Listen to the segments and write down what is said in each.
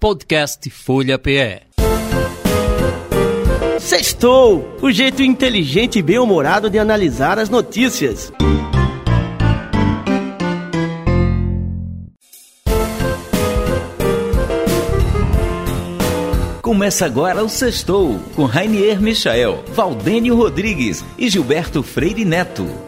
Podcast Folha PE. Sextou! O jeito inteligente e bem-humorado de analisar as notícias. Começa agora o Sextou, com Rainier Michael, Valdênio Rodrigues e Gilberto Freire Neto.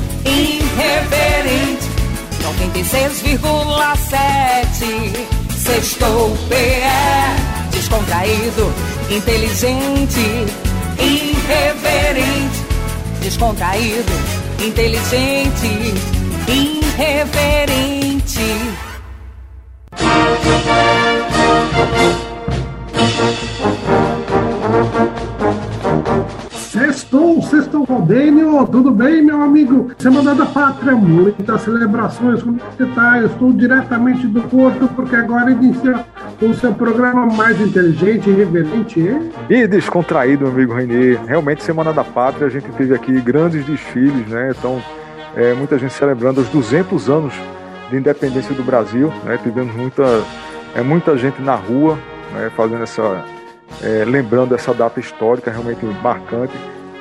irreverente. 96,7 Sextou PE Descontraído, inteligente, irreverente, descontraído, inteligente, irreverente. Sextou Valdênio, tudo bem, meu amigo? Semana da Pátria, muitas celebrações, tá? Eu estou diretamente do Porto, porque agora inicia o seu programa mais inteligente, e... E descontraído, meu amigo Renê. Realmente, Semana da Pátria, a gente teve aqui grandes desfiles, né? Então, é, muita gente celebrando os 200 anos de independência do Brasil, né? Tivemos muita, é, muita gente na rua, né? Fazendo essa é, lembrando essa data histórica realmente marcante.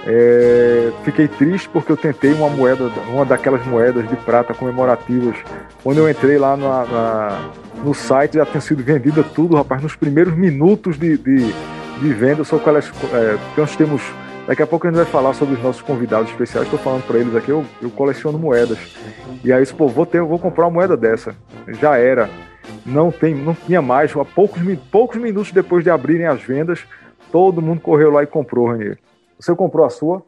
É, fiquei triste porque eu tentei uma moeda, uma daquelas moedas de prata comemorativas. Quando eu entrei lá na, na, no site, já tinha sido vendida tudo, rapaz. Nos primeiros minutos de, de, de venda, só que é, nós temos. Daqui a pouco a gente vai falar sobre os nossos convidados especiais. Estou falando para eles aqui, eu, eu coleciono moedas. E aí, pô, vou, ter, vou comprar uma moeda dessa. Já era não, tem, não tinha mais. Poucos, poucos minutos depois de abrirem as vendas, todo mundo correu lá e comprou, Ranier. Você comprou a sua?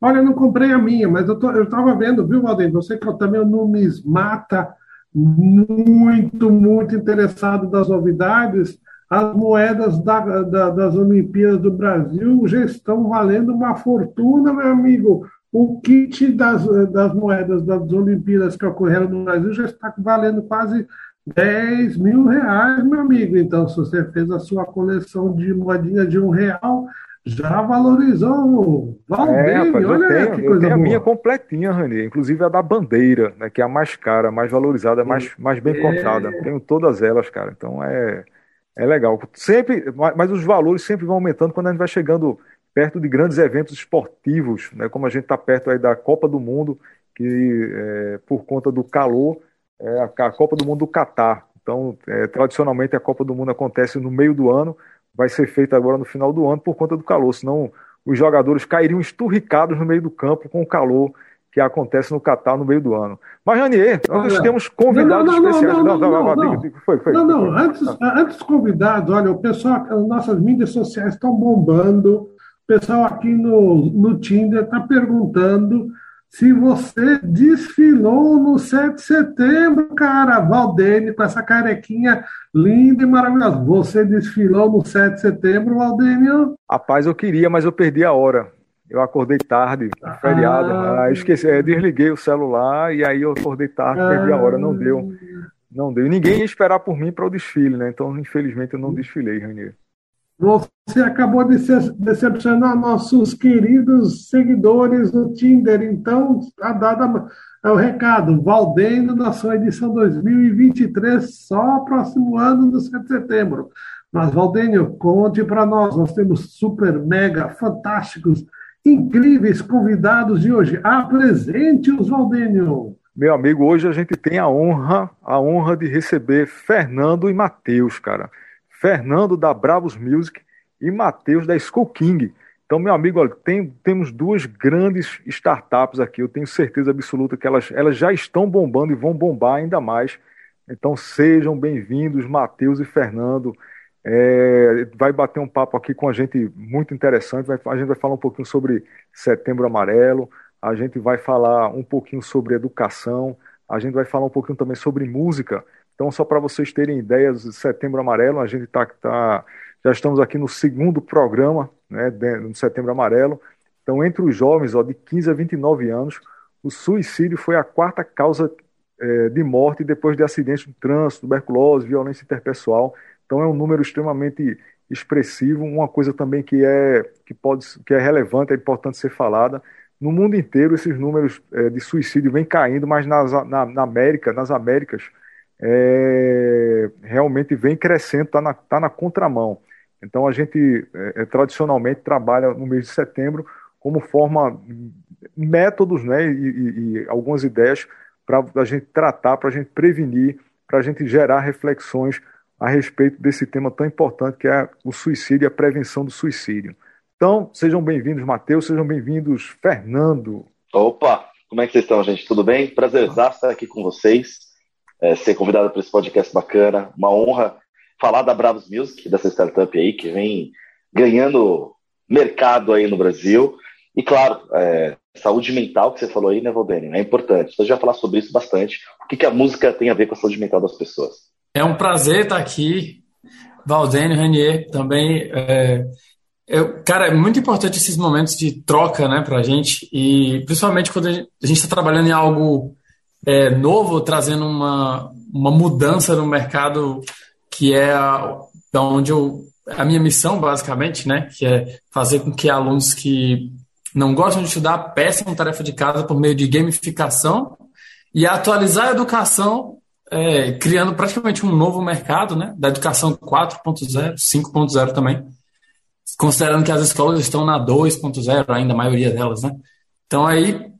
Olha, eu não comprei a minha, mas eu, tô, eu tava vendo, viu, Valdir? Você que eu também é um numismata muito, muito interessado das novidades. As moedas da, da, das Olimpíadas do Brasil já estão valendo uma fortuna, meu amigo. O kit das, das moedas das Olimpíadas que ocorreram no Brasil já está valendo quase 10 mil reais, meu amigo. Então, se você fez a sua coleção de moedinha de um real, já valorizou. Valdeiro, é, rapaz, olha eu tenho, que eu coisa tenho a minha completinha, Rani. Inclusive a da bandeira, né, que é a mais cara, mais valorizada, mais, mais bem É. contada. Tenho todas elas, cara. Então é, é legal. Sempre, mas mas os valores sempre vão aumentando quando a gente vai chegando perto de grandes eventos esportivos, né, como a gente está perto aí da Copa do Mundo, que é, por conta do calor é a, a Copa do Mundo do Catar. Então, é, tradicionalmente a Copa do Mundo acontece no meio do ano, vai ser feita agora no final do ano por conta do calor, senão os jogadores cairiam esturricados no meio do campo com o calor que acontece no Catar no meio do ano. Mas, Ranier, nós Olha, temos convidados não, não, não, especiais. não, não, não, diga, não. diga, foi, foi. Não, não, foi. antes, antes dos convidados, olha, o pessoal, as nossas mídias sociais estão bombando. O pessoal aqui no, no Tinder está perguntando se você desfilou no 7 de setembro, cara. Valdene, com essa carequinha linda e maravilhosa. Você desfilou no 7 de setembro, Valdênio? Rapaz, eu queria, mas eu perdi a hora. Eu acordei tarde, feriado, Ah. ah, esqueci, desliguei o celular e aí eu acordei tarde, perdi a hora, não deu. Não deu. Ninguém ia esperar por mim para o desfile, né? Então, infelizmente, eu não desfilei, Ranier. Você acabou de decepcionar nossos queridos seguidores no Tinder. Então, a dada é o recado. Valdendo na sua edição 2023, só próximo ano, no 7 de setembro. Mas, Valdênio, conte para nós. Nós temos super, mega, fantásticos, incríveis convidados de hoje. Apresente-os, Valdênio. Meu amigo, hoje a gente tem a honra, a honra de receber Fernando e Matheus, cara. Fernando da Bravos Music e Matheus da School King. Então, meu amigo, olha, tem- temos duas grandes startups aqui. Eu tenho certeza absoluta que elas, elas já estão bombando e vão bombar ainda mais. Então, sejam bem-vindos, Matheus e Fernando. é, vai bater um papo aqui com a gente muito interessante. Vai, a gente vai falar um pouquinho sobre Setembro Amarelo, a gente vai falar um pouquinho sobre educação, a gente vai falar um pouquinho também sobre música. Então, só para vocês terem ideias, Setembro Amarelo, a gente tá, tá, já estamos aqui no segundo programa né, no Setembro Amarelo. Então, entre os jovens ó, de 15 a 29 anos, o suicídio foi a quarta causa é, de morte depois de acidentes de trânsito, tuberculose, violência interpessoal. Então é um número extremamente expressivo, uma coisa também que é que pode que é relevante, é importante ser falada. No mundo inteiro esses números é, de suicídio vêm caindo, mas nas, na, na América, nas Américas, é, realmente vem crescendo, está na, tá na contramão. Então a gente é, é, tradicionalmente trabalha no mês de setembro como forma métodos, né, e, e, e algumas ideias para a gente tratar, para a gente prevenir, para a gente gerar reflexões a respeito desse tema tão importante que é o suicídio e a prevenção do suicídio. Então, sejam bem-vindos, Matheus, sejam bem-vindos, Fernando. Opa, como é que vocês estão, gente? Tudo bem? Prazer estar aqui com vocês, é, ser convidado para esse podcast bacana, uma honra falar da Bravos Music, dessa startup aí que vem ganhando mercado aí no Brasil. E claro, é, saúde mental que você falou aí, né, Valdênio? É importante. Você já falar sobre isso bastante. O que, que a música tem a ver com a saúde mental das pessoas? É um prazer estar aqui, Valdênio, Renier, também. É, é, cara, é muito importante esses momentos de troca né, para a gente, e principalmente quando a gente está trabalhando em algo é, novo, trazendo uma, uma mudança no mercado que é a, da onde eu, a minha missão, basicamente, né, que é fazer com que alunos que não gostam de estudar peçam tarefa de casa por meio de gamificação e atualizar a educação é, criando praticamente um novo mercado né, da educação 4.0, 5.0 também, considerando que as escolas estão na 2.0 ainda, a maioria delas, né? Então aí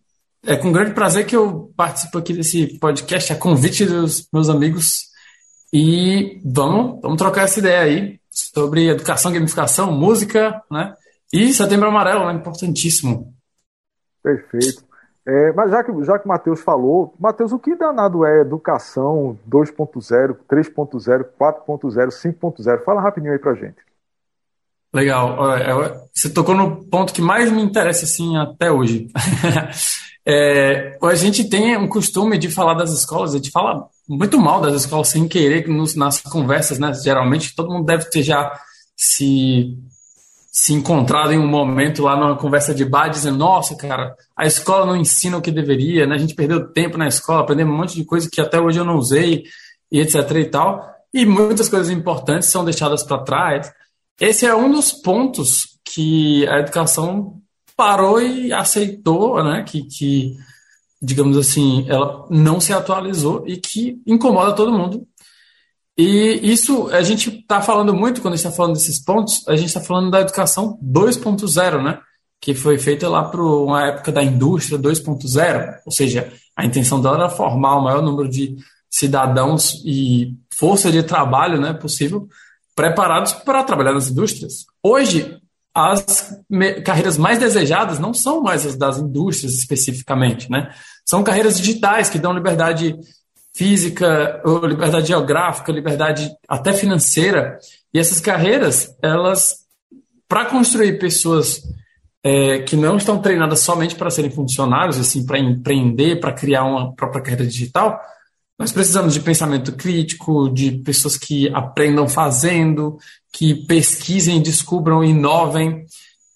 é com grande prazer que eu participo aqui desse podcast, a convite dos meus amigos, e vamos, vamos trocar essa ideia aí sobre educação, gamificação, música, né? E setembro amarelo, né? Importantíssimo. Perfeito. É, mas já que, já que o Matheus falou, Matheus, o que danado é educação 2.0, 3.0, 4.0, 5.0? Fala rapidinho aí pra gente. Legal. Você tocou no ponto que mais me interessa assim até hoje. é, a gente tem um costume de falar das escolas, a gente fala muito mal das escolas sem querer nos, nas conversas, né? Geralmente todo mundo deve ter já se se encontrado em um momento lá numa conversa de bar dizendo, nossa, cara, a escola não ensina o que deveria, né? A gente perdeu tempo na escola, aprendemos um monte de coisa que até hoje eu não usei, e etc e tal. E muitas coisas importantes são deixadas para trás. Esse é um dos pontos que a educação parou e aceitou, né? Que, que digamos assim, ela não se atualizou e que incomoda todo mundo e isso a gente está falando muito quando a gente está falando desses pontos, a gente está falando da educação 2.0, né? Que foi feita lá para uma época da indústria 2.0, ou seja, a intenção dela era formar o maior número de cidadãos e força de trabalho né, possível preparados para trabalhar nas indústrias. Hoje, as carreiras mais desejadas não são mais as das indústrias especificamente, né? São carreiras digitais que dão liberdade física, liberdade geográfica, liberdade até financeira. E essas carreiras, elas, para construir pessoas é, que não estão treinadas somente para serem funcionários, assim, para empreender, para criar uma própria carreira digital, nós precisamos de pensamento crítico, de pessoas que aprendam fazendo, que pesquisem, descubram, inovem,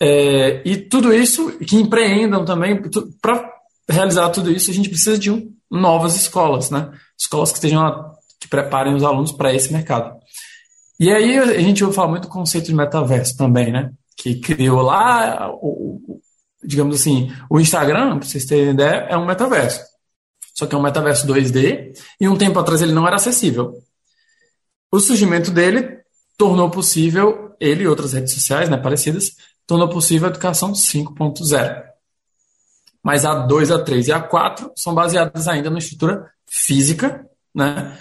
é, e tudo isso, que empreendam também. Para realizar tudo isso, a gente precisa de um, novas escolas, né? escolas que estejam que preparem os alunos para esse mercado. E aí a gente ouve falar muito do conceito de metaverso também, né? Que criou lá, o, digamos assim, o Instagram, para vocês terem ideia, é um metaverso. Só que é um metaverso 2D e um tempo atrás ele não era acessível. O surgimento dele tornou possível, ele e outras redes sociais né, parecidas, tornou possível a educação 5.0. Mas a 2, a 3 e a 4 são baseadas ainda na estrutura física, né?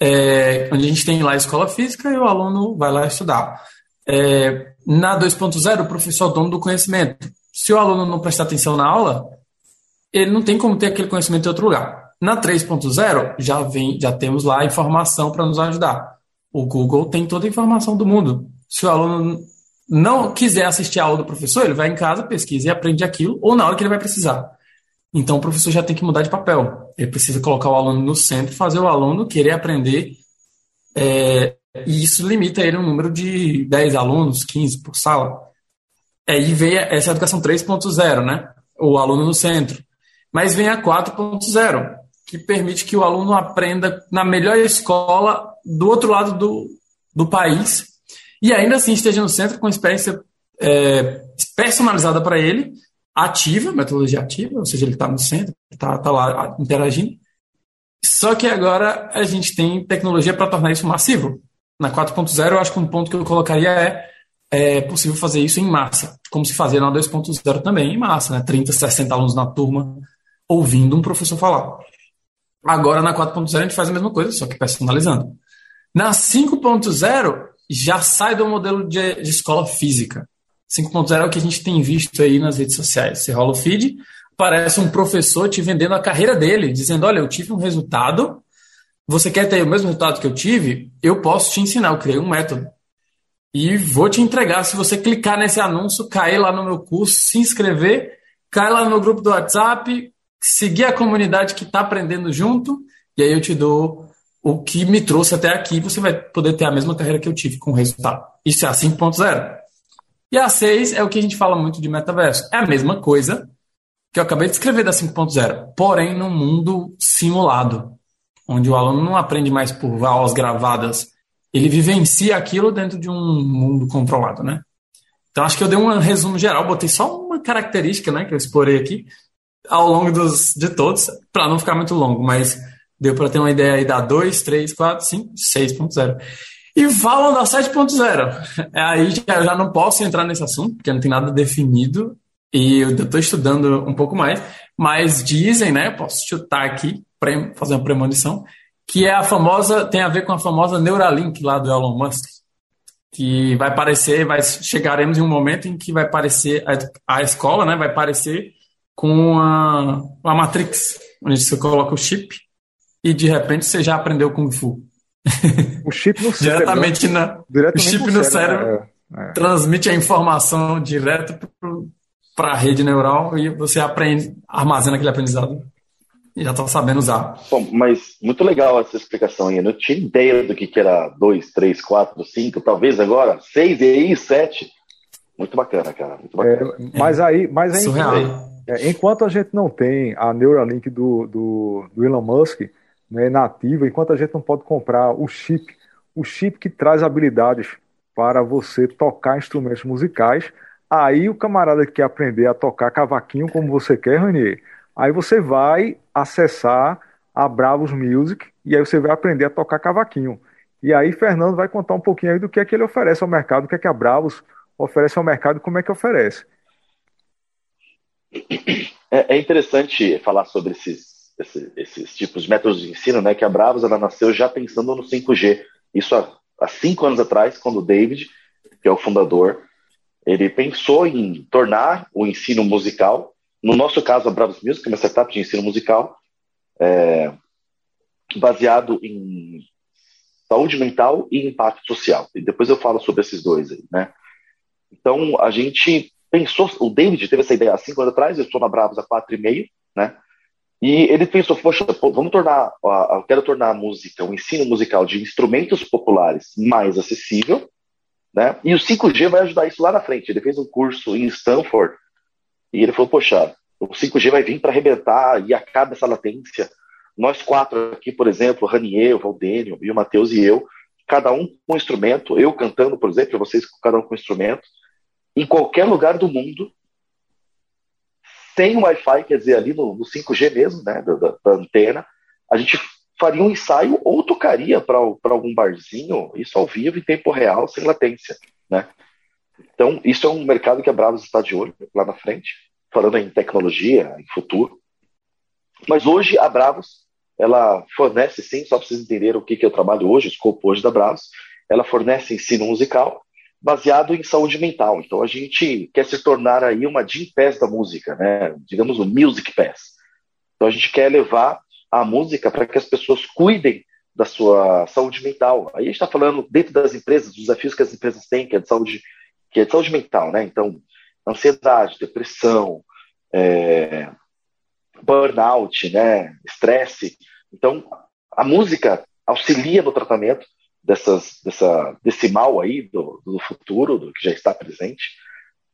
É, onde a gente tem lá a escola física e o aluno vai lá estudar. É, na 2.0, o professor é dono do conhecimento. Se o aluno não prestar atenção na aula, ele não tem como ter aquele conhecimento em outro lugar. Na 3.0, já vem, já temos lá a informação para nos ajudar. O Google tem toda a informação do mundo. Se o aluno não quiser assistir a aula do professor, ele vai em casa, pesquisa e aprende aquilo, ou na hora que ele vai precisar. Então o professor já tem que mudar de papel. Ele precisa colocar o aluno no centro, fazer o aluno querer aprender, é, e isso limita ele um número de 10 alunos, 15 por sala. Aí vem essa educação 3.0, né? O aluno no centro. Mas vem a 4.0, que permite que o aluno aprenda na melhor escola do outro lado do, do país e ainda assim esteja no centro com experiência é, personalizada para ele, ativa, metodologia ativa, ou seja, ele está no centro, está tá lá interagindo. Só que agora a gente tem tecnologia para tornar isso massivo. Na 4.0, eu acho que um ponto que eu colocaria é é possível fazer isso em massa, como se fazia na 2.0 também, em massa, né? 30, 60 alunos na turma ouvindo um professor falar. Agora na 4.0 a gente faz a mesma coisa, só que personalizando. Na 5.0 já sai do modelo de, de escola física. 5.0 é o que a gente tem visto aí nas redes sociais. Você rola o feed, parece um professor te vendendo a carreira dele, dizendo: Olha, eu tive um resultado, você quer ter o mesmo resultado que eu tive? Eu posso te ensinar, eu criei um método. E vou te entregar. Se você clicar nesse anúncio, cair lá no meu curso, se inscrever, cair lá no meu grupo do WhatsApp, seguir a comunidade que está aprendendo junto, e aí eu te dou o que me trouxe até aqui, você vai poder ter a mesma carreira que eu tive com o resultado. Isso é a 5.0. E a 6 é o que a gente fala muito de metaverso. É a mesma coisa que eu acabei de escrever da 5.0, porém num mundo simulado, onde o aluno não aprende mais por aulas gravadas, ele vivencia aquilo dentro de um mundo controlado, né? Então acho que eu dei um resumo geral, botei só uma característica, né, que eu explorei aqui ao longo dos, de todos, para não ficar muito longo, mas Deu para ter uma ideia aí da 2, 3, 4, 5, 6.0. E falam da 7.0. Aí já, eu já não posso entrar nesse assunto, porque não tem nada definido. E eu estou estudando um pouco mais. Mas dizem, né? Posso chutar aqui, fazer uma premonição, que é a famosa, tem a ver com a famosa Neuralink lá do Elon Musk. Que vai parecer, vai, chegaremos em um momento em que vai parecer, a, a escola, né? Vai parecer com a, a Matrix, onde você coloca o chip e de repente você já aprendeu Kung Fu. O chip no cérebro. diretamente, na, diretamente o chip no cérebro, cérebro é, é. transmite a informação direto para a rede neural e você aprende, armazena aquele aprendizado e já está sabendo usar. Bom, mas muito legal essa explicação aí. Eu não tinha ideia do que, que era 2, 3, 4, 5, talvez agora 6 e aí 7. Muito bacana, cara. Muito bacana. É, mas aí, mas aí Surreal. É, enquanto a gente não tem a Neuralink do, do, do Elon Musk, né, nativa, enquanto a gente não pode comprar o chip, o chip que traz habilidades para você tocar instrumentos musicais, aí o camarada que quer aprender a tocar cavaquinho como você quer, Renier, aí você vai acessar a Bravos Music e aí você vai aprender a tocar cavaquinho. E aí Fernando vai contar um pouquinho aí do que é que ele oferece ao mercado, o que é que a Bravos oferece ao mercado e como é que oferece. É, é interessante falar sobre esses esse, esses tipos de métodos de ensino, né? Que a Bravos ela nasceu já pensando no 5G. Isso há, há cinco anos atrás, quando o David, que é o fundador, ele pensou em tornar o ensino musical, no nosso caso a Bravos Music, é uma startup de ensino musical, é, baseado em saúde mental e impacto social. E depois eu falo sobre esses dois aí, né? Então a gente pensou, o David teve essa ideia há cinco anos atrás, eu estou na Bravos há quatro e meio, né? E ele pensou, poxa, vamos tornar, eu quero tornar a música, o ensino musical de instrumentos populares mais acessível, né? E o 5G vai ajudar isso lá na frente. Ele fez um curso em Stanford e ele falou, poxa, o 5G vai vir para arrebentar e acaba essa latência. Nós quatro aqui, por exemplo, o Ranier, o Valdênio e o Matheus e eu, cada um com um instrumento, eu cantando, por exemplo, vocês cada um com um instrumento, em qualquer lugar do mundo, tem Wi-Fi, quer dizer, ali no, no 5G mesmo, né, da, da, antena, a gente faria um ensaio ou tocaria para algum barzinho, isso ao vivo, em tempo real, sem latência, né? Então, isso é um mercado que a Bravos está de olho lá na frente, falando em tecnologia, em futuro. Mas hoje a Bravos, ela fornece, sim, só para vocês entenderem o que, que eu trabalho hoje, o escopo hoje da Bravos, ela fornece ensino musical, baseado em saúde mental. Então a gente quer se tornar aí uma Jim Pass da música, né? Digamos o Music Pass. Então a gente quer levar a música para que as pessoas cuidem da sua saúde mental. Aí a gente está falando dentro das empresas, dos desafios que as empresas têm, que é de saúde, que é de saúde mental, né? Então, ansiedade, depressão, é, burnout, né? Estresse. Então, a música auxilia no tratamento dessas, dessa, desse mal aí do, do futuro, do que já está presente,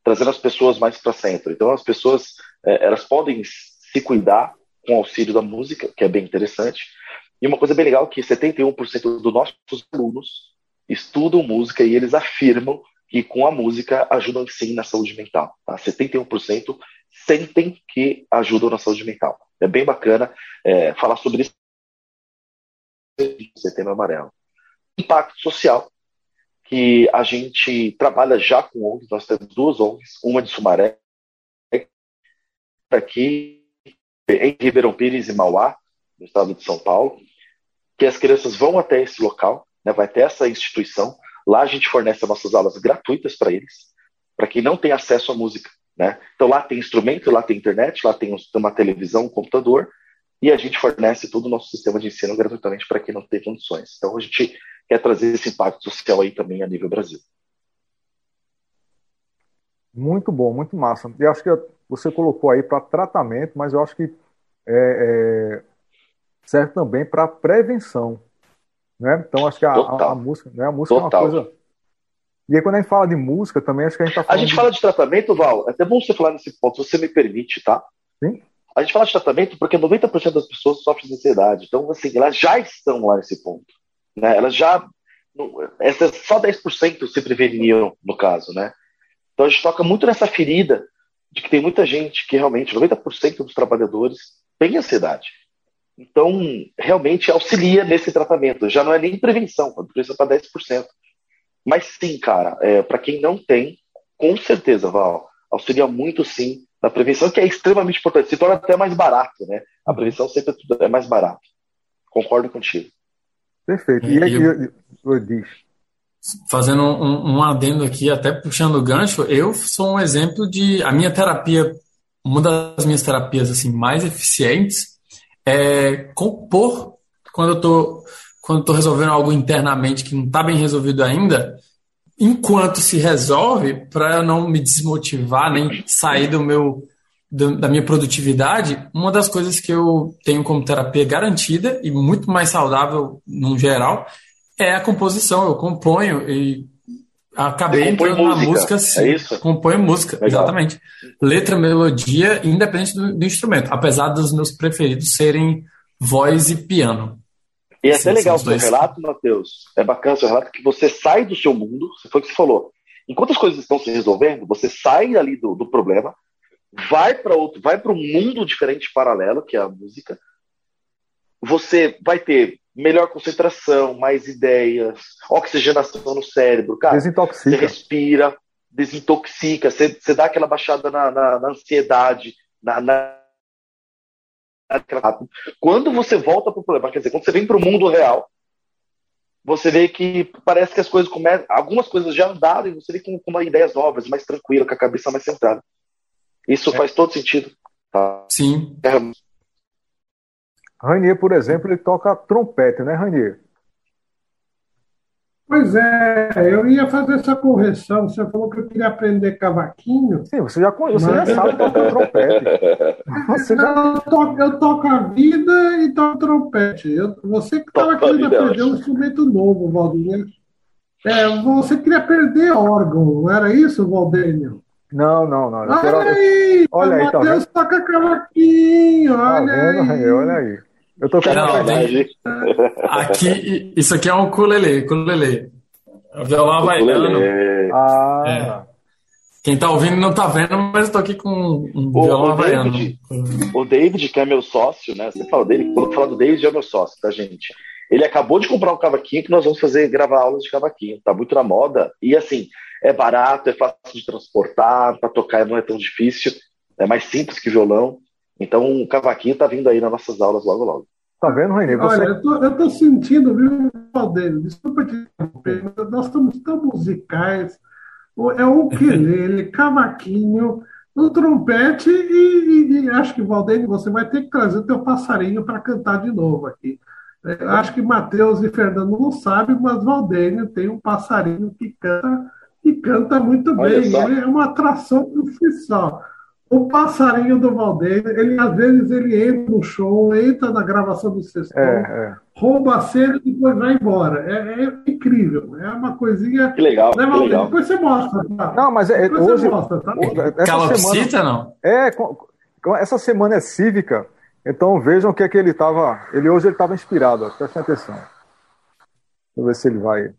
trazendo as pessoas mais para centro. Então, as pessoas é, elas podem se cuidar com o auxílio da música, que é bem interessante. E uma coisa bem legal é que 71% dos nossos alunos estudam música e eles afirmam que com a música ajudam sim na saúde mental. Tá? 71% sentem que ajudam na saúde mental. É bem bacana é, falar sobre isso. Setembro Amarelo. Impacto social, que a gente trabalha já com ONGs, nós temos duas ONGs, uma de Sumaré, aqui em Ribeirão Pires e Mauá, no estado de São Paulo, que as crianças vão até esse local, né, vai ter essa instituição, lá a gente fornece as nossas aulas gratuitas para eles, para quem não tem acesso à música. Né? Então lá tem instrumento, lá tem internet, lá tem uma televisão, um computador, e a gente fornece todo o nosso sistema de ensino gratuitamente para quem não tem condições. Então a gente quer trazer esse impacto social aí também a nível Brasil. Muito bom, muito massa. E acho que você colocou aí para tratamento, mas eu acho que é, é, serve também para prevenção. Né? Então acho que a, a, a música, né? a música Total. é uma coisa. E aí, quando a gente fala de música, também acho que a gente está falando. A gente de... fala de tratamento, Val, é até bom você falar nesse ponto, se você me permite, tá? Sim. A gente fala de tratamento porque 90% das pessoas sofrem de ansiedade. Então, assim, elas já estão lá nesse ponto. Né? Elas já. Essas, só 10% se preveniam, no caso, né? Então a gente toca muito nessa ferida de que tem muita gente que realmente, 90% dos trabalhadores tem ansiedade. Então, realmente auxilia nesse tratamento. Já não é nem prevenção, a prevenção para 10%. Mas sim, cara, é, para quem não tem, com certeza, Val, auxilia muito sim na prevenção, que é extremamente importante. Se torna até mais barato, né? A prevenção sempre é mais barato. Concordo contigo. Perfeito. E, aí, eu, eu, fazendo um, um adendo aqui, até puxando o gancho, eu sou um exemplo de a minha terapia, uma das minhas terapias assim mais eficientes é compor quando eu tô quando eu tô resolvendo algo internamente que não está bem resolvido ainda, enquanto se resolve, para eu não me desmotivar nem sair do meu da minha produtividade, uma das coisas que eu tenho como terapia garantida e muito mais saudável no geral é a composição. Eu componho e acabei entrando música, na música sim. É isso? Componho música, Legal. exatamente. Letra, melodia, independente do, do, instrumento, apesar dos meus preferidos serem voz e piano. E é até legal o seu relato, Matheus. É bacana o seu relato que você sai do seu mundo, foi o que você falou. Enquanto as coisas estão se resolvendo, você sai ali do, do problema, vai para outro, vai para um mundo diferente paralelo, que é a música. Você vai ter melhor concentração, mais ideias, oxigenação no cérebro, cara. Desintoxica. Você respira, desintoxica, você, você dá aquela baixada na, na, na ansiedade, na, na, Quando você volta para o problema, quer dizer, quando você vem para o mundo real, você vê que parece que as coisas começam, algumas coisas já andaram e você vê com, com uma ideias novas, mais tranquila, com a cabeça mais centrada. Isso é. faz todo sentido. Tá? Sim. É, Rainier, por exemplo, ele toca trompete, né, Rainier? Pois é, eu ia fazer essa correção. Você falou que eu queria aprender cavaquinho. Sim, você já, você mas... já sabe tocar trompete. Você já... eu, toco, eu toco a vida e toco trompete. Eu, você que estava querendo aprender um instrumento novo, Valdir. É, você queria aprender órgão, não era isso, Valdênio? Não, não, não. Olha quero... aí, olha aí, tá vendo? toca cavaquinho, tá olha tá vendo, aí. Olha aí. Eu tô não, aqui, isso aqui é um ukulele, ukulele. É violão havaiano. Ah. É. Quem tá ouvindo não tá vendo, mas eu tô aqui com um o, violão o havaiano. David, o David, que é meu sócio, né? Você fala dele, quando eu falo do David, é meu sócio, tá, gente? Ele acabou de comprar um cavaquinho que nós vamos fazer, gravar aulas de cavaquinho. Tá muito na moda. E assim, é barato, é fácil de transportar, para tocar não é tão difícil. É mais simples que violão. Então o cavaquinho tá vindo aí nas nossas aulas logo logo. Tá vendo, Renê? Você... Olha, eu tô, eu tô sentindo, viu, Valdeiro? Desculpa te interromper, mas nós estamos tão musicais. É o ukulele, cavaquinho, o trompete e, e, e, acho que, Valdeiro, você vai ter que trazer o teu passarinho para cantar de novo aqui. Eu acho que Matheus e Fernando não sabem, mas Valdênio tem um passarinho que canta e canta muito bem. Ele é uma atração profissional. O passarinho do Valdênio, ele às vezes ele entra no show, entra na gravação do sexto, é, é. rouba a cena e depois vai embora. É, é, incrível, é uma coisinha. Que legal, né, que legal. Depois você mostra, tá? Não, mas é, depois hoje, você mostra, tá? Calopsita, semana, não? É, essa semana é cívica, então vejam o que é que ele estava. Ele hoje ele estava inspirado, prestem atenção. Deixa eu ver se ele vai.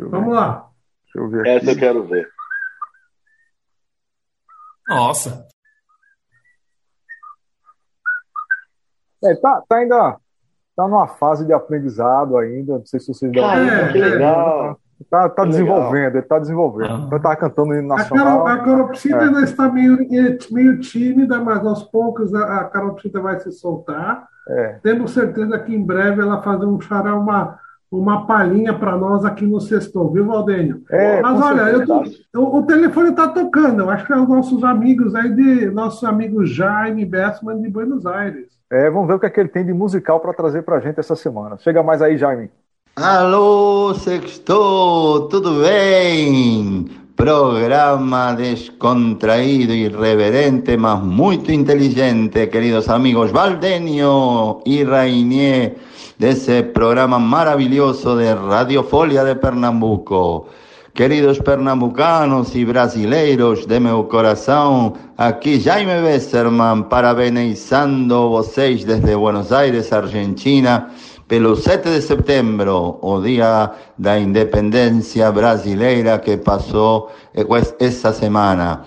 Vamos lá. Deixa eu ver. Essa eu quero ver. Nossa. É, tá, tá ainda tá numa fase de aprendizado ainda. Não sei se vocês dão é, que legal. Tá, tá desenvolvendo, ele tá desenvolvendo. Ah. Eu tava cantando no nacional. A, Caropsita é. ainda está meio, meio tímida, mas aos poucos a, a Caropsita vai se soltar. É. Temos certeza que em breve ela fazer um xará, uma, uma palhinha para nós aqui no Sextou, viu, Valdênio? É, Mas olha, tô, o, o, telefone está tocando, eu acho que é os nossos amigos aí, de nosso amigo Jaime Bessman de Buenos Aires. É, vamos ver o que, é que ele tem de musical para trazer para a gente essa semana. Chega mais aí, Jaime. Alô, Sextou, tudo bem? Programa descontraído, irreverente, mas muito inteligente, queridos amigos Valdenio y Rainier de ese programa maravilloso de Radio Folia de Pernambuco. Queridos pernambucanos y brasileiros de mi corazón, aquí Jaime Besserman parabenizando vocês desde Buenos Aires, Argentina, pelo 7 de setembro, o dia da independência brasileira que passou essa semana.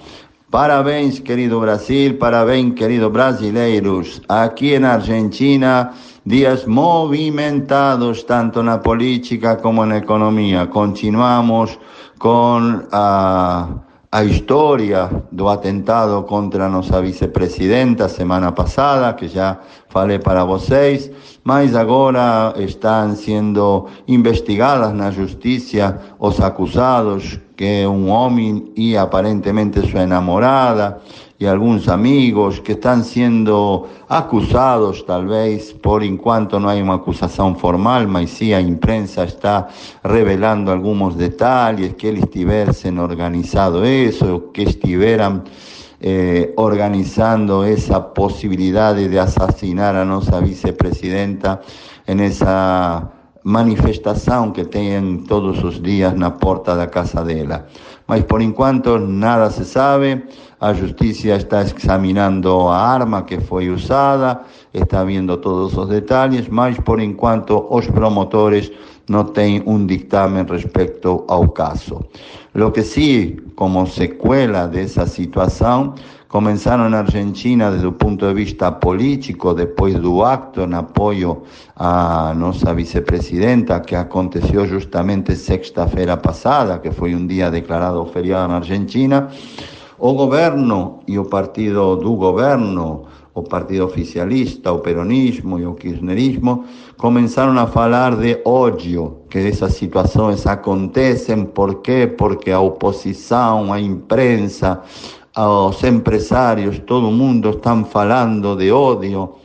Parabéns, querido Brasil, parabéns, queridos brasileiros. Aqui na Argentina, días movimentados tanto en la política como en la economía. Continuamos con a, a historia do atentado contra nossa vicepresidenta semana passada, que já falei para vocês, mas agora estão sendo investigadas na justiça os acusados, que um homem e aparentemente sua namorada, y algunos amigos que están siendo acusados tal vez por en cuanto no hay una acusación formal, mas sí la imprensa está revelando algunos detalles, que ellos estuviesen organizado eso, que estuvieran eh, organizando esa posibilidad de asesinar a nuestra vicepresidenta en esa manifestación que tienen todos los días na porta da casa dela. Mas por enquanto nada se sabe, a justicia está examinando a arma que foi usada, está viendo todos os detalhes, mas por enquanto os promotores não têm um dictamen respecto ao caso. Lo que sí, como secuela dessa situação, comenzaron en Argentina desde el punto de vista político, después do acto en apoyo a nuestra vicepresidenta, que aconteció justamente sexta-feira pasada, que fue un día declarado feriado en Argentina, o governo y o partido do governo, o partido oficialista, o peronismo y o kirchnerismo, comenzaron a falar de odio, que esas situaciones acontecen, ¿por qué? Porque a oposición, a imprensa, los empresarios, todo mundo están falando de odio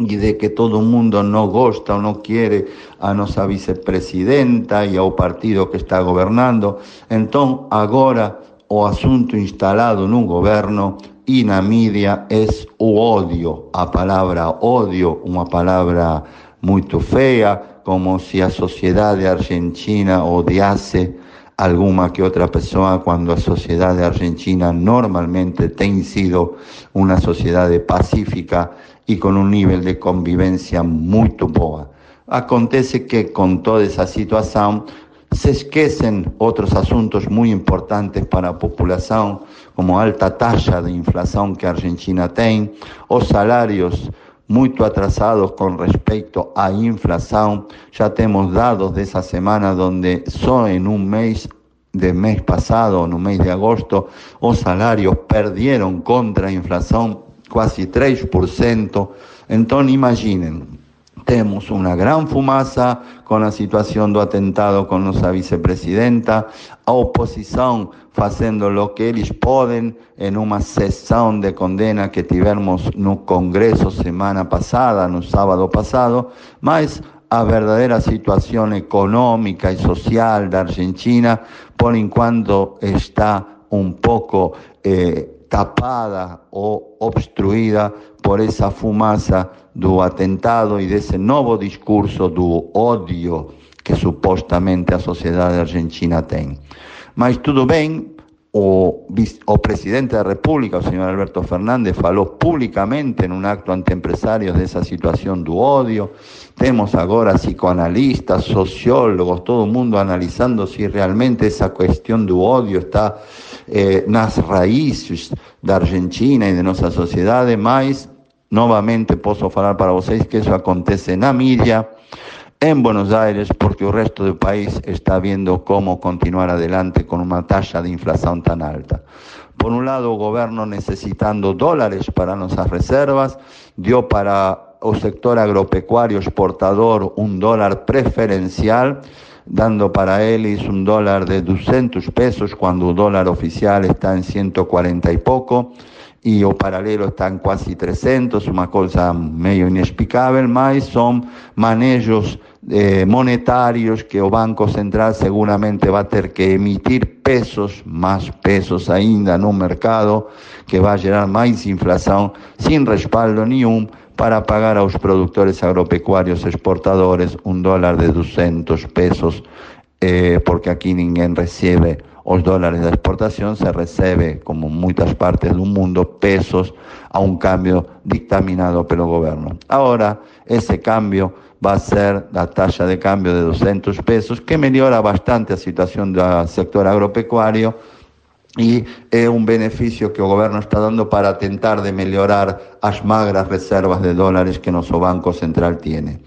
y de que todo el mundo no gusta o no quiere a nuestra vicepresidenta y al partido que está gobernando. Entonces, ahora o assunto instalado en governo gobierno na mídia é o ódio. A palavra odio uma palavra muito feia, como se a sociedade argentina odiasse alguma que outra pessoa, quando a sociedade argentina normalmente tem sido uma sociedade pacífica y con un nível de convivência muito boa. Acontece que com toda essa situação, se esquecen outros assuntos muito importantes para a população, como alta taxa de inflação que Argentina tem, os salários muito atrasados con com respeito à inflação. Já temos dados dessa semana onde só em um mês de mês passado, no mês de agosto, os salários perderam contra a inflação quase 3%. Então, imaginem, Tenemos una gran fumaza con la situación do atentado con nuestra vicepresidenta, a oposición haciendo lo que ellos pueden en una sesión de condena que tivemos no Congreso semana pasada, no sábado pasado, mas a verdadera situación económica y social de Argentina, por enquanto está un poco eh, tapada o obstruida por esa fumaza do atentado e desse novo discurso do ódio que supostamente a sociedade argentina tem. Mas tudo bem, o, o, presidente da República, o senhor Alberto Fernández, falou publicamente em um acto ante empresários dessa situação do ódio. Temos agora psicoanalistas, sociólogos, todo mundo analisando se realmente essa questão do ódio está eh, nas raízes da Argentina e de nossa sociedade, mas Novamente puedo falar para vocês que eso acontece na mídia, en Buenos Aires, porque el resto del país está viendo cómo continuar adelante con una tasa de inflación tan alta. Por un lado, el gobierno necesitando dólares para nuestras reservas, dio para el sector agropecuario exportador un dólar preferencial, dando para ellos un dólar de 200 pesos cuando el dólar oficial está en 140 y poco y o paralelo están casi 300, una cosa medio inexplicable, mas son manejos eh, monetarios que el Banco Central seguramente va a tener que emitir pesos, más pesos ainda en un mercado que va a generar más inflación sin respaldo ni un para pagar a los productores agropecuarios exportadores un dólar de 200 pesos, eh, porque aquí ninguém recibe os dólares de exportación se recibe, como en muchas partes del mundo, pesos a un cambio dictaminado pelo gobierno. Ahora, ese cambio va a ser la tasa de cambio de 200 pesos, que mejora bastante la situación del sector agropecuario y es un beneficio que el gobierno está dando para tentar de mejorar las magras reservas de dólares que nuestro Banco Central tiene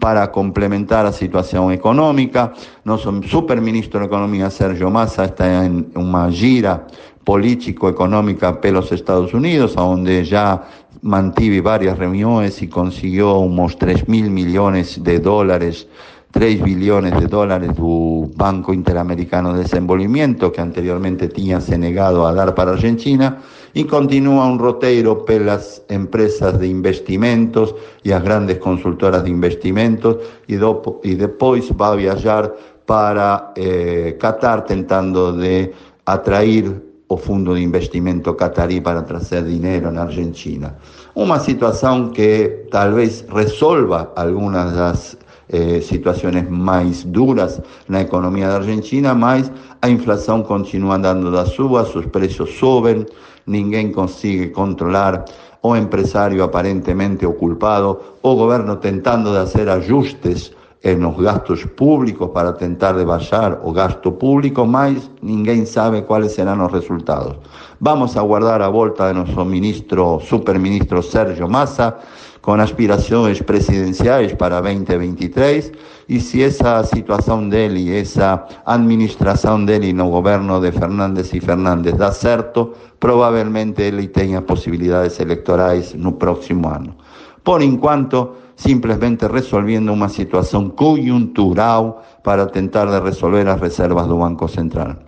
para complementar la situación económica. Nuestro superministro de Economía, Sergio Massa, está en una gira político-económica pelos Estados Unidos, donde ya mantuve varias reuniones y consiguió unos 3 mil millones de dólares 3 billones de dólares del Banco Interamericano de Desenvolvimiento, que anteriormente tenía se negado a dar para Argentina, y continúa un roteiro pelas empresas de investimentos y las grandes consultoras de investimentos, y, y después va a viajar para eh, Qatar tentando de atraer o Fundo de Investimento Qatarí para traer dinero en Argentina. Una situación que tal vez resolva algunas de las eh, situaciones más duras en la economía de Argentina, mas a inflación continúa dando da suba, sus precios suben, ninguém consigue controlar, o empresario aparentemente o culpado, o gobierno tentando de hacer ajustes en los gastos públicos para tentar de o gasto público, mas ninguém sabe cuáles serán los resultados. Vamos a guardar a vuelta de nuestro ministro, superministro Sergio Massa, con aspiraciones presidenciales para 2023 y si esa situación de él y esa administración de él y no gobierno de Fernández y Fernández da certo, probablemente él tenga posibilidades electorales no próximo año. Por enquanto, simplemente resolviendo una situación coyuntural para tentar de resolver las reservas del Banco Central.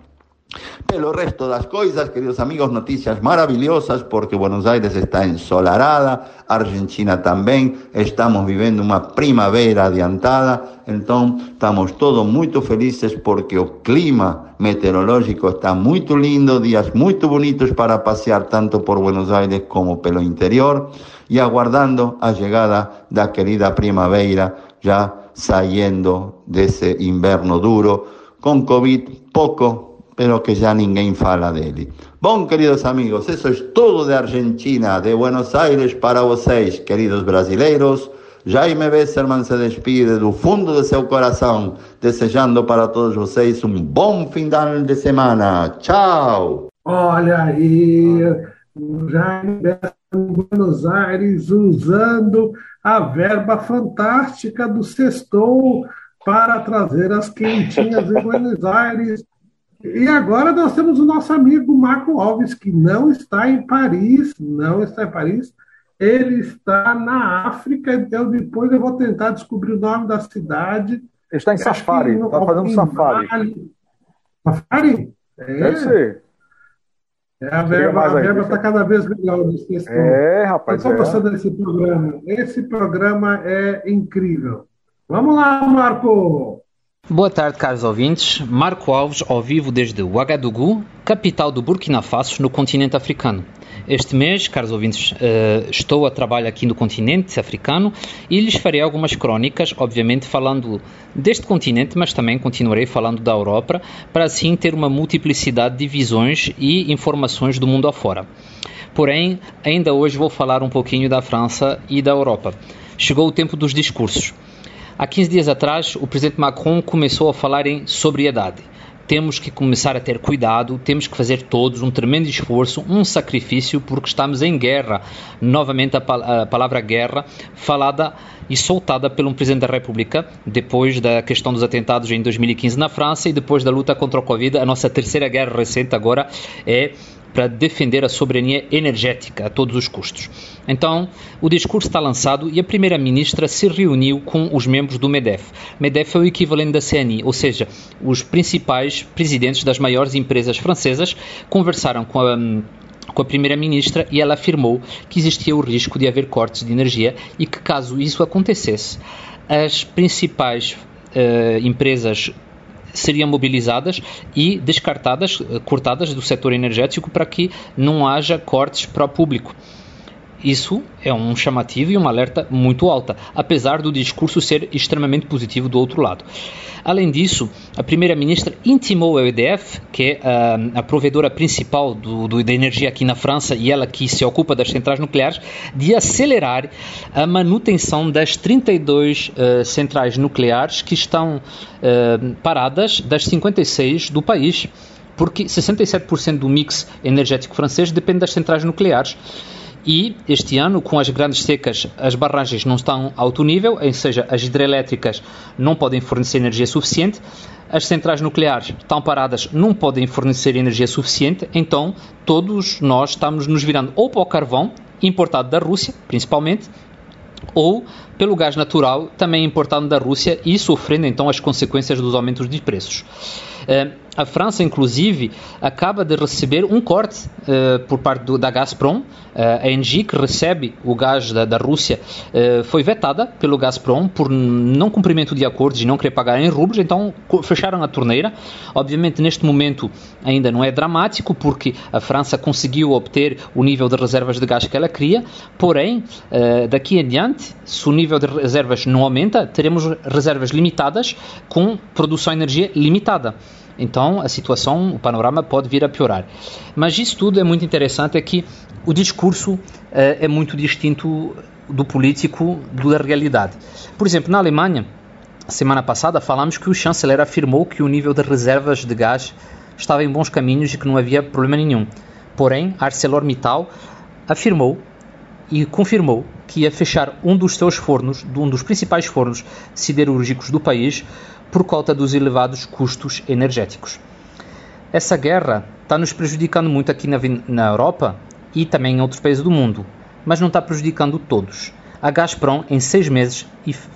Pero el resto de las cosas, queridos amigos, noticias maravillosas porque Buenos Aires está ensolarada, Argentina también, estamos viviendo una primavera adiantada, entonces estamos todos muy felices porque el clima meteorológico está muy lindo, días muy bonitos para pasear tanto por Buenos Aires como pelo interior y aguardando a llegada de la querida primavera ya saliendo de ese invierno duro con COVID poco pero que ya ninguém fala dele. Bom, queridos amigos, eso es todo de Argentina, de Buenos Aires para vocês, queridos brasileiros. Jaime Besserman se despide do fundo de seu coração, desejando para todos vocês um bom final de semana. Tchau! Olha aí, Jaime em Buenos Aires usando a verba fantástica do Sextou para trazer as quentinhas em Buenos Aires e agora nós temos o nosso amigo Marco Alves, que não está em Paris, não está em Paris, ele está na África. Eu depois eu vou tentar descobrir o nome da cidade. Ele está em safari, está fazendo safari. Safari? É. Deve ser. É, a verba está cada vez melhor nesse. É, rapaz. Estou gostando é. desse programa. Esse programa é incrível. Vamos lá, Marco! Boa tarde, caros ouvintes. Marco Alves, ao vivo desde Ouagadougou, capital do Burkina Faso, no continente africano. Este mês, caros ouvintes, eh, estou a trabalhar aqui no continente africano e lhes farei algumas crónicas, obviamente falando deste continente, mas também continuarei falando da Europa, para assim ter uma multiplicidade de visões e informações do mundo afora. Porém, ainda hoje vou falar um pouquinho da França e da Europa. Chegou o tempo dos discursos. Há 15 dias atrás, o presidente Macron começou a falar em sobriedade. Temos que começar a ter cuidado, temos que fazer todos um tremendo esforço, um sacrifício, porque estamos em guerra. Novamente, a, a palavra guerra falada e soltada pelo presidente da República, depois da questão dos atentados em 2015 na França e depois da luta contra o Covid. A nossa terceira guerra recente agora é para defender a soberania energética a todos os custos. Então, o discurso está lançado e a primeira-ministra se reuniu com os membros do MEDEF. MEDEF é o equivalente da CNI, ou seja, os principais presidentes das maiores empresas francesas conversaram com a com a primeira-ministra e ela afirmou que existia o risco de haver cortes de energia e que, caso isso acontecesse, as principais uh, empresas seriam mobilizadas e descartadas, eh, cortadas do setor energético para que não haja cortes para o público. Isso é um chamativo e um alerta muito alta, apesar do discurso ser extremamente positivo do outro lado. Além disso, a primeira-ministra intimou a EDF, que é a, a provedora principal do, do, da energia aqui na França e ela que se ocupa das centrais nucleares, de acelerar a manutenção das 32 uh, eh, centrais nucleares que estão uh, paradas das 56 do país porque 67% do mix energético francês depende das centrais nucleares. E este ano, com as grandes secas, as barragens não estão a alto nível, ou seja, as hidrelétricas não podem fornecer energia suficiente, as centrais nucleares estão paradas, não podem fornecer energia suficiente, então todos nós estamos nos virando ou para o carvão, importado da Rússia, principalmente, ou pelo gás natural, também importado da Rússia e sofrendo então as consequências dos aumentos de preços. Eh, a França, inclusive, acaba de receber um corte uh, por parte do, da Gazprom. Uh, a Engie, que recebe o gás da, da Rússia, uh, foi vetada pelo Gazprom por não cumprimento de acordos e não querer pagar em rublos, então fecharam a torneira. Obviamente, neste momento ainda não é dramático, porque a França conseguiu obter o nível de reservas de gás que ela queria, porém, daqui em diante, se o nível de reservas não aumenta, teremos reservas limitadas com produção de energia limitada. Então a situação, o panorama pode vir a piorar. Mas isso tudo é muito interessante, é que o discurso é, é muito distinto do político da realidade. Por exemplo, na Alemanha, semana passada falamos que o chanceler afirmou que o nível de reservas de gás estava em bons caminhos e que não havia problema nenhum. Porém, ArcelorMittal afirmou e confirmou que ia fechar um dos seus fornos, um dos principais fornos siderúrgicos do país, por conta dos elevados custos energéticos. Essa guerra está nos prejudicando muito aqui na, na Europa e também em outros países do mundo, mas não está prejudicando todos. A Gazprom, em seis meses,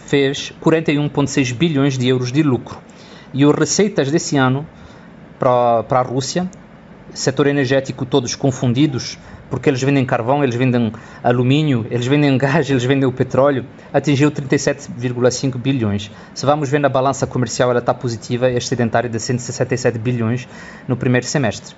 fez 41,6 bilhões de euros de lucro. E as receitas desse ano para, a Rússia, setor energético todos confundidos, porque eles vendem carvão, eles vendem alumínio, eles vendem gás, eles vendem o petróleo, atingiu 37,5 bilhões. Se vamos ver na balança comercial, ela está positiva, excedentária de 167 bilhões no primeiro semestre.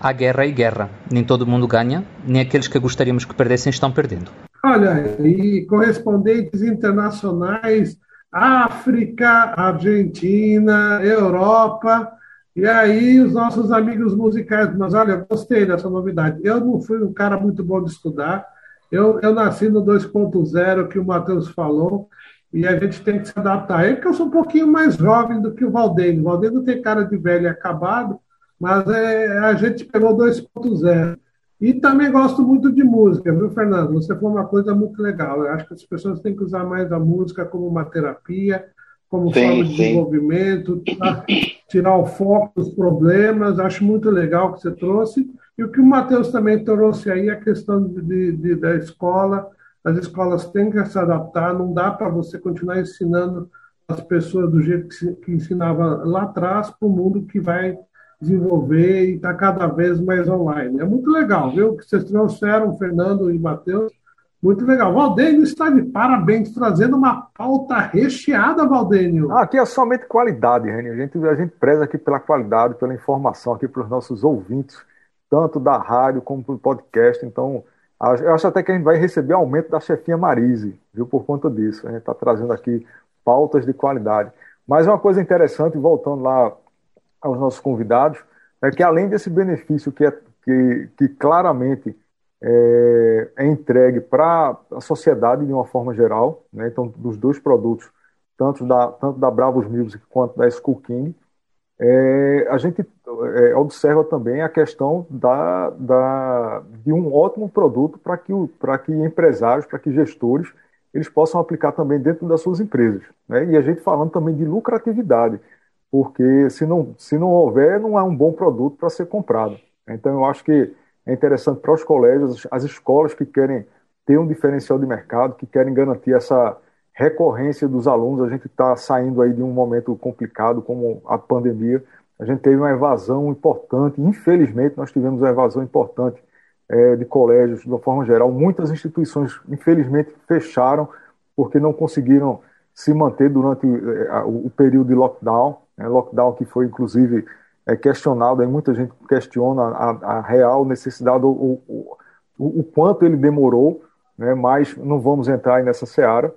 Há guerra e guerra. Nem todo mundo ganha, nem aqueles que gostaríamos que perdessem estão perdendo. Olha, e correspondentes internacionais, África, Argentina, Europa, e aí, os nossos amigos musicais, mas olha, gostei dessa novidade. Eu não fui um cara muito bom de estudar, eu, eu nasci no 2.0, que o Matheus falou, e a gente tem que se adaptar. É que eu sou um pouquinho mais jovem do que o Valdênio. O Valdênio tem cara de velho acabado, mas é, a gente pegou 2.0. E também gosto muito de música, viu, Fernando? Você foi uma coisa muito legal. Eu acho que as pessoas têm que usar mais a música como uma terapia, como sim, forma de sim. desenvolvimento, tirar, tirar, o foco dos problemas. Acho muito legal que você trouxe. E o que o Matheus também trouxe aí, a questão de, de, da escola, as escolas têm que se adaptar, não dá para você continuar ensinando as pessoas do jeito que, que ensinava lá atrás para o mundo que vai desenvolver e está cada vez mais online. É muito legal, viu? O que vocês trouxeram, Fernando e Matheus, muito legal. Valdênio está de parabéns, trazendo uma pauta recheada, Valdênio. Ah, aqui é somente qualidade, Reni. A gente, a gente preza aqui pela qualidade, pela informação aqui para os nossos ouvintes, tanto da rádio como do podcast. Então, eu acho até que a gente vai receber aumento da chefinha Marise, viu, por conta disso. A gente está trazendo aqui pautas de qualidade. Mas uma coisa interessante, voltando lá aos nossos convidados, é que além desse benefício que, é, que, que claramente é, é entregue para a sociedade de uma forma geral, né, então dos dois produtos, tanto da, tanto da Bravos Music quanto da School King, é, a gente é, observa também a questão da, da, de um ótimo produto para que, que empresários, para que gestores, eles possam aplicar também dentro das suas empresas. Né? E a gente falando também de lucratividade, porque se não, se não houver, não é um bom produto para ser comprado. Então, eu acho que é interessante para os colégios, as escolas que querem ter um diferencial de mercado, que querem garantir essa recorrência dos alunos. A gente está saindo aí de um momento complicado como a pandemia. A gente teve uma evasão importante, infelizmente nós tivemos uma evasão importante é, de colégios, de uma forma geral. Muitas instituições, infelizmente, fecharam porque não conseguiram se manter durante é, o período de lockdown, né, lockdown que foi, inclusive, é, questionado, aí muita gente questiona a, a real necessidade, o, o, o, quanto ele demorou, né, mas não vamos entrar nessa seara.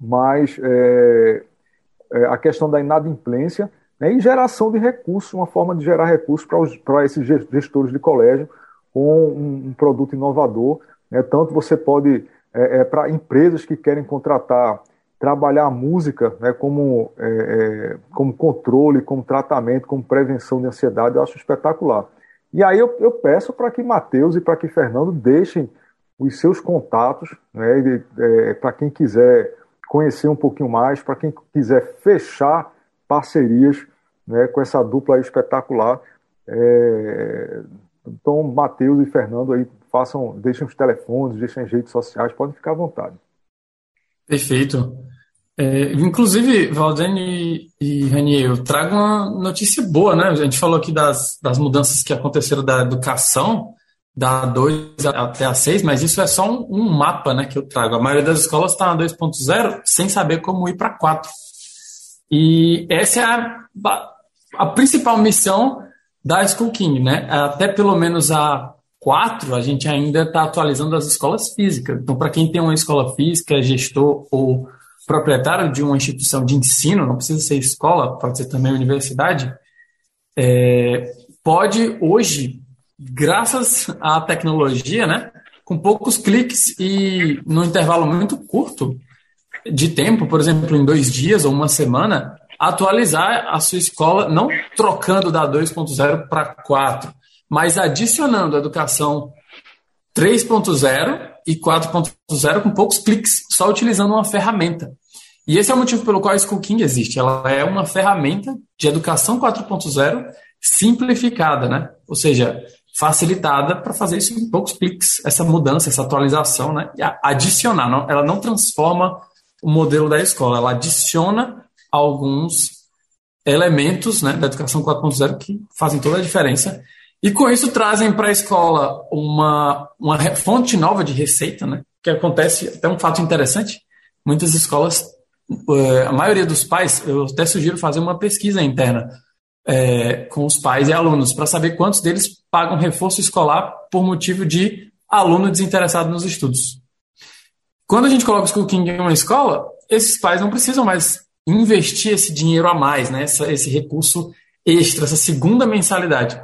Mas é, é, a questão da inadimplência né, e geração de recursos, uma forma de gerar recursos para esses gestores de colégio com um, um produto inovador. Né, tanto você pode, é, é para empresas que querem contratar, trabalhar a música né, como, é, é, como controle, como tratamento, como prevenção de ansiedade, eu acho espetacular. E aí eu, eu peço para que Matheus e para que Fernando deixem os seus contatos, né, é, para quem quiser conhecer um pouquinho mais, para quem quiser fechar parcerias né, com essa dupla espetacular. É, então, Matheus e Fernando aí façam, deixem os telefones, deixem as redes sociais, podem ficar à vontade. Perfeito. É, inclusive, Valdene e Renier, eu trago uma notícia boa, né? A gente falou aqui das, das mudanças que aconteceram da educação, da 2 até a 6, mas isso é só um, um, mapa né, que eu trago. A maioria das escolas está na 2.0 sem saber como ir para 4. E essa é a, a principal missão da School King, né? Até pelo menos a 4, a gente ainda está atualizando as escolas físicas. Então, para quem tem uma escola física, gestor ou proprietário de uma instituição de ensino, não precisa ser escola, pode ser também universidade, é, pode hoje graças à tecnologia, né, com poucos cliques e no intervalo muito curto de tempo, por exemplo, em dois dias ou uma semana, atualizar a sua escola, não trocando da 2.0 para 4, mas adicionando a educação 3.0 e 4.0 com poucos cliques, só utilizando uma ferramenta. E esse é o motivo pelo qual a School King existe. Ela é uma ferramenta de educação 4.0 simplificada, né? Ou seja, facilitada para fazer isso em poucos cliques, essa mudança, essa atualização, né? E adicionar, não, ela não transforma o modelo da escola, ela adiciona alguns elementos né, da educação 4.0 que fazem toda a diferença. E com isso trazem para a escola uma, uma fonte nova de receita, né? Que acontece, até um fato interessante, muitas escolas, eh, a maioria dos pais, eu até sugiro fazer uma pesquisa interna é, com os pais e alunos, para saber quantos deles pagam reforço escolar por motivo de aluno desinteressado nos estudos. Quando a gente coloca o School King em uma escola, esses pais não precisam mais investir esse dinheiro a mais, né? Esse recurso extra, essa segunda mensalidade.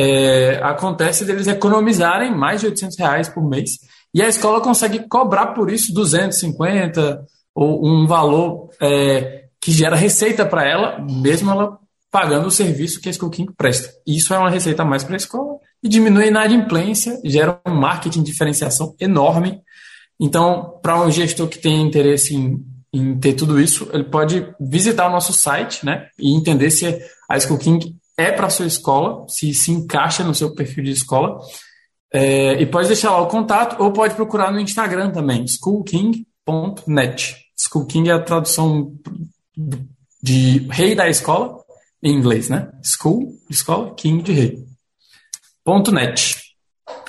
É, acontece deles economizarem mais de 800 reais por mês e a escola consegue cobrar por isso 250 ou um valor é, que gera receita para ela, mesmo ela pagando o serviço que a School King presta. Isso é uma receita a mais para a escola e diminui a inadimplência, gera um marketing de diferenciação enorme. Então, para um gestor que tem interesse em, em, ter tudo isso, ele pode visitar o nosso site né, e entender se a School King é para a sua escola, se se encaixa no seu perfil de escola. É, e pode deixar lá o contato ou pode procurar no Instagram também, schoolking.net. School King é a tradução de rei da escola em inglês, né? School, escola, King de rei. Ponto .net.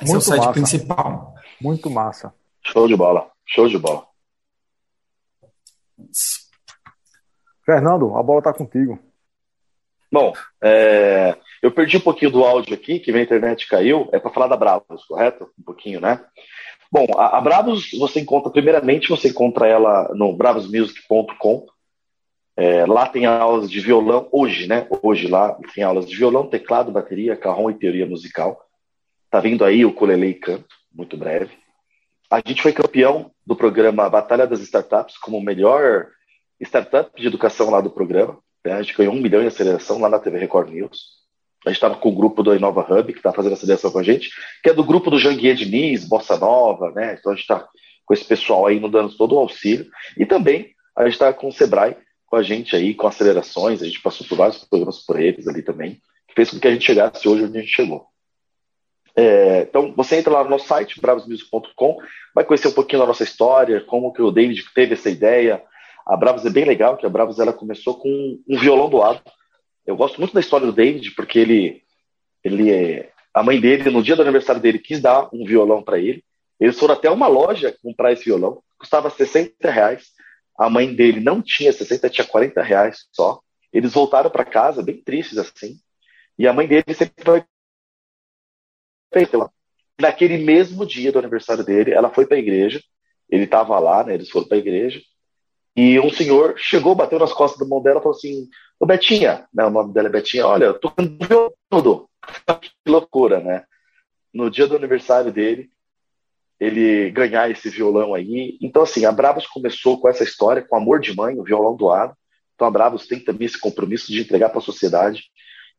Esse Muito é o site massa. principal. Muito massa. Show de bola. Show de bola. Fernando, a bola está contigo. Bom, é, eu perdi um pouquinho do áudio aqui, que minha internet caiu. É para falar da Bravos, correto? Um pouquinho, né? Bom, a, a, Bravos você encontra, primeiramente, você encontra ela no bravosmusic.com. É, lá tem aulas de violão, hoje, né? Hoje lá tem aulas de violão, teclado, bateria, carrom e teoria musical. Tá vindo aí o Colelei Canto, muito breve. A gente foi campeão do programa Batalha das Startups como melhor startup de educação lá do programa. Né? A gente ganhou um milhão em aceleração lá na TV Record News. A gente estava com o grupo do Inova Hub, que está fazendo direção com a gente, que é do grupo do Janguier Diniz, Bossa Nova, né? Então a gente está com esse pessoal aí nos dando todo o auxílio. E também a gente está com o Sebrae com a gente aí, com acelerações, a gente passou por vários programas por eles ali também, que fez com que a gente chegasse hoje onde a gente chegou. É, então, você entra lá no nosso site, bravosmusic.com, vai conhecer um pouquinho da nossa história, como que o David teve essa ideia. A Bravos é bem legal, que a Bravos ela começou com um violão doado, eu gosto muito da história do David, porque ele, ele é, a mãe dele, no dia do aniversário dele, quis dar um violão para ele. Eles foram até uma loja comprar esse violão, custava 60 reais. A mãe dele não tinha 60, tinha 40 reais só. Eles voltaram para casa, bem tristes assim. E a mãe dele sempre foi Naquele mesmo dia do aniversário dele, ela foi para a igreja. Ele estava lá, né? Eles foram para a igreja. E um senhor chegou, bateu nas costas da mão dela e falou assim: Ô Betinha, né, o nome dela é Betinha, olha, eu tô tudo. que loucura, né? No dia do aniversário dele, ele ganhar esse violão aí. Então, assim, a Bravos começou com essa história, com amor de mãe, o violão doado. Então, a Bravos tem também esse compromisso de entregar para a sociedade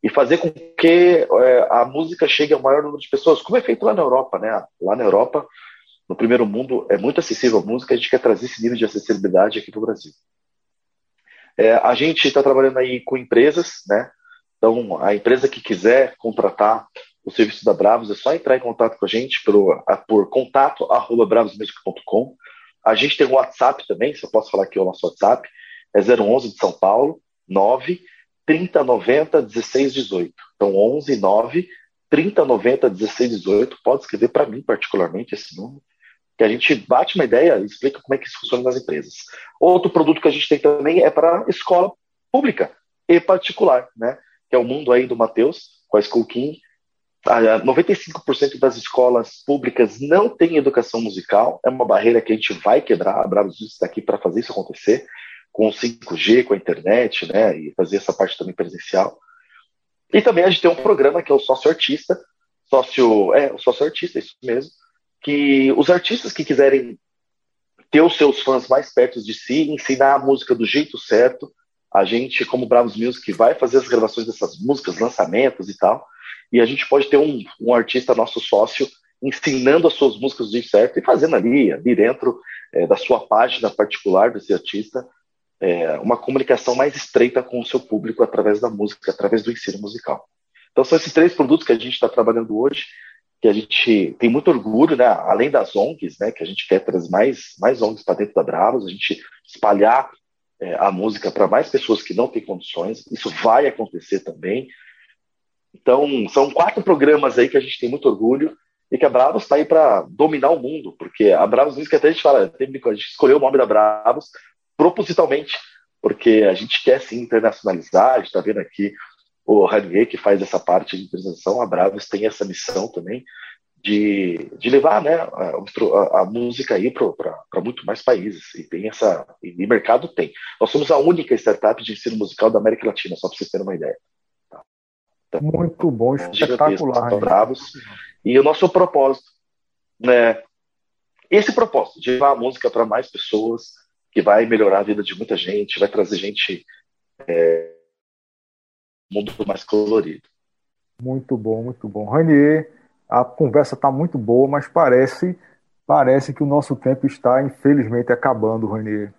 e fazer com que é, a música chegue ao maior número de pessoas, como é feito lá na Europa, né? Lá na Europa, no primeiro mundo, é muito acessível a música, a gente quer trazer esse nível de acessibilidade aqui para o Brasil. É, a gente está trabalhando aí com empresas, né? Então, a empresa que quiser contratar o serviço da Bravos é só entrar em contato com a gente pelo, por contato arroba bravosmusic.com. A gente tem um WhatsApp também, se eu posso falar aqui o nosso WhatsApp, é 011 de São Paulo, 9 3090 1618. Então, 11 9 3090 1618. Pode escrever para mim, particularmente, esse número que a gente bate uma ideia e explica como é que isso funciona nas empresas. Outro produto que a gente tem também é para escola pública e particular, né? Que é o mundo aí do Matheus, com a School King. 95% das escolas públicas não têm educação musical, é uma barreira que a gente vai quebrar. A Bravos está aqui para fazer isso acontecer, com o 5G, com a internet, né? E fazer essa parte também presencial. E também a gente tem um programa que é o Sócio Artista, sócio, é, o Sócio Artista, isso mesmo, que os artistas que quiserem ter os seus fãs mais perto de si, ensinar a música do jeito certo, a gente, como Bravos Music, vai fazer as gravações dessas músicas, lançamentos e tal, e a gente pode ter um, um artista nosso sócio ensinando as suas músicas do jeito certo e fazendo ali, ali dentro é, da sua página particular desse artista, é, uma comunicação mais estreita com o seu público através da música, através do ensino musical. Então são esses três produtos que a gente está trabalhando hoje que a gente tem muito orgulho, né? além das ONGs, né? que a gente quer trazer mais, mais ONGs para dentro da Bravos, a gente espalhar é, a música para mais pessoas que não têm condições, isso vai acontecer também. Então, são quatro programas aí que a gente tem muito orgulho e que a Bravos está aí para dominar o mundo, porque a Bravos Music até a gente fala, a gente escolheu o nome da Bravos propositalmente, porque a gente quer sim internacionalizar, a gente está vendo aqui o Ranier, que faz essa parte de internacionalização, a Bravos tem essa missão também de, de levar né, a, a, a música aí para muito mais países. E tem essa. E mercado tem. Nós somos a única startup de ensino musical da América Latina, só para vocês terem uma ideia. Tá? Então, muito bom, espetacular. Bravos. E o nosso propósito, né? Esse propósito de levar a música para mais pessoas, que vai melhorar a vida de muita gente, vai trazer gente. É, mundo mais colorido. Muito bom, muito bom. Ranier, a conversa está muito boa, mas parece, parece que o nosso tempo está, infelizmente, acabando, Ranier.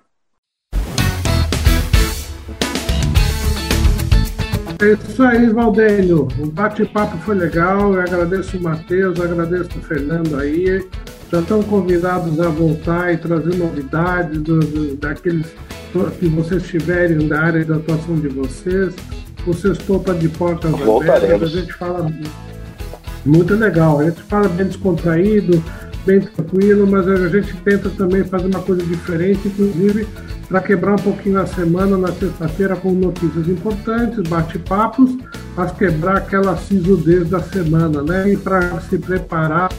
É isso aí, Valdênio. O bate-papo foi legal. Eu agradeço o Matheus, agradeço o Fernando aí. Já estão convidados a voltar e trazer novidades do, do, daqueles que vocês tiverem da área de atuação de vocês. O Sextou está de portas abertas. A gente fala muito legal. A gente fala bem descontraído, bem tranquilo, mas a gente tenta também fazer uma coisa diferente, inclusive para quebrar um pouquinho a semana na sexta-feira com notícias importantes, bate-papos, mas quebrar aquela sisudez da semana, né? E para se preparar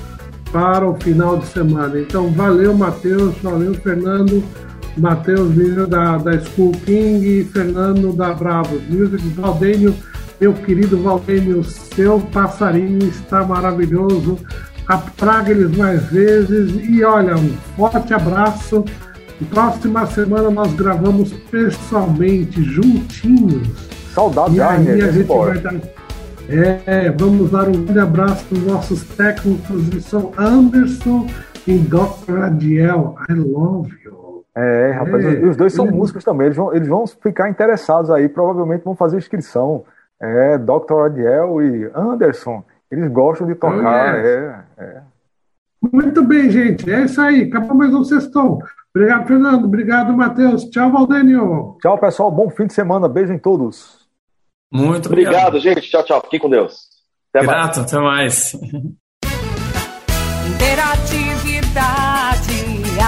para o final de semana. Então, valeu, Matheus, valeu, Fernando. Matheus vindo da, da School King Fernando da Bravo Music. Valdênio, meu querido Valdênio, seu passarinho está maravilhoso. Apraga eles mais vezes e olha, um forte abraço Próxima semana nós gravamos pessoalmente, juntinhos. Saudade e aí a gente vai dar. É, vamos dar um grande abraço para os nossos técnicos de som Anderson e Dr. Adiel. I love you. É, rapaz, é, os dois são músicos também, eles vão, eles vão ficar interessados aí, provavelmente vão fazer inscrição. É, Dr. Adiel e Anderson, eles gostam de tocar. Oh, yes. é, é. Muito bem, gente. É isso aí. Acabou mais um sextão. Obrigado, Fernando. Obrigado, Matheus. Tchau, Valdênio. Tchau, pessoal. Bom fim de semana. Beijo em todos. Muito obrigado. Obrigado, gente. Tchau, tchau. Fiquem com Deus. Até Grato, mais. até mais.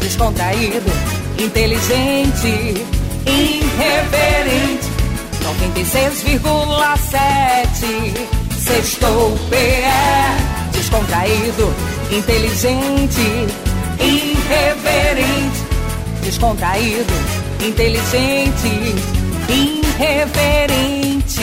Descontraído, inteligente, irreverente. 96,7 Sextou PE Descontraído, inteligente, irreverente, descontraído, inteligente, irreverente.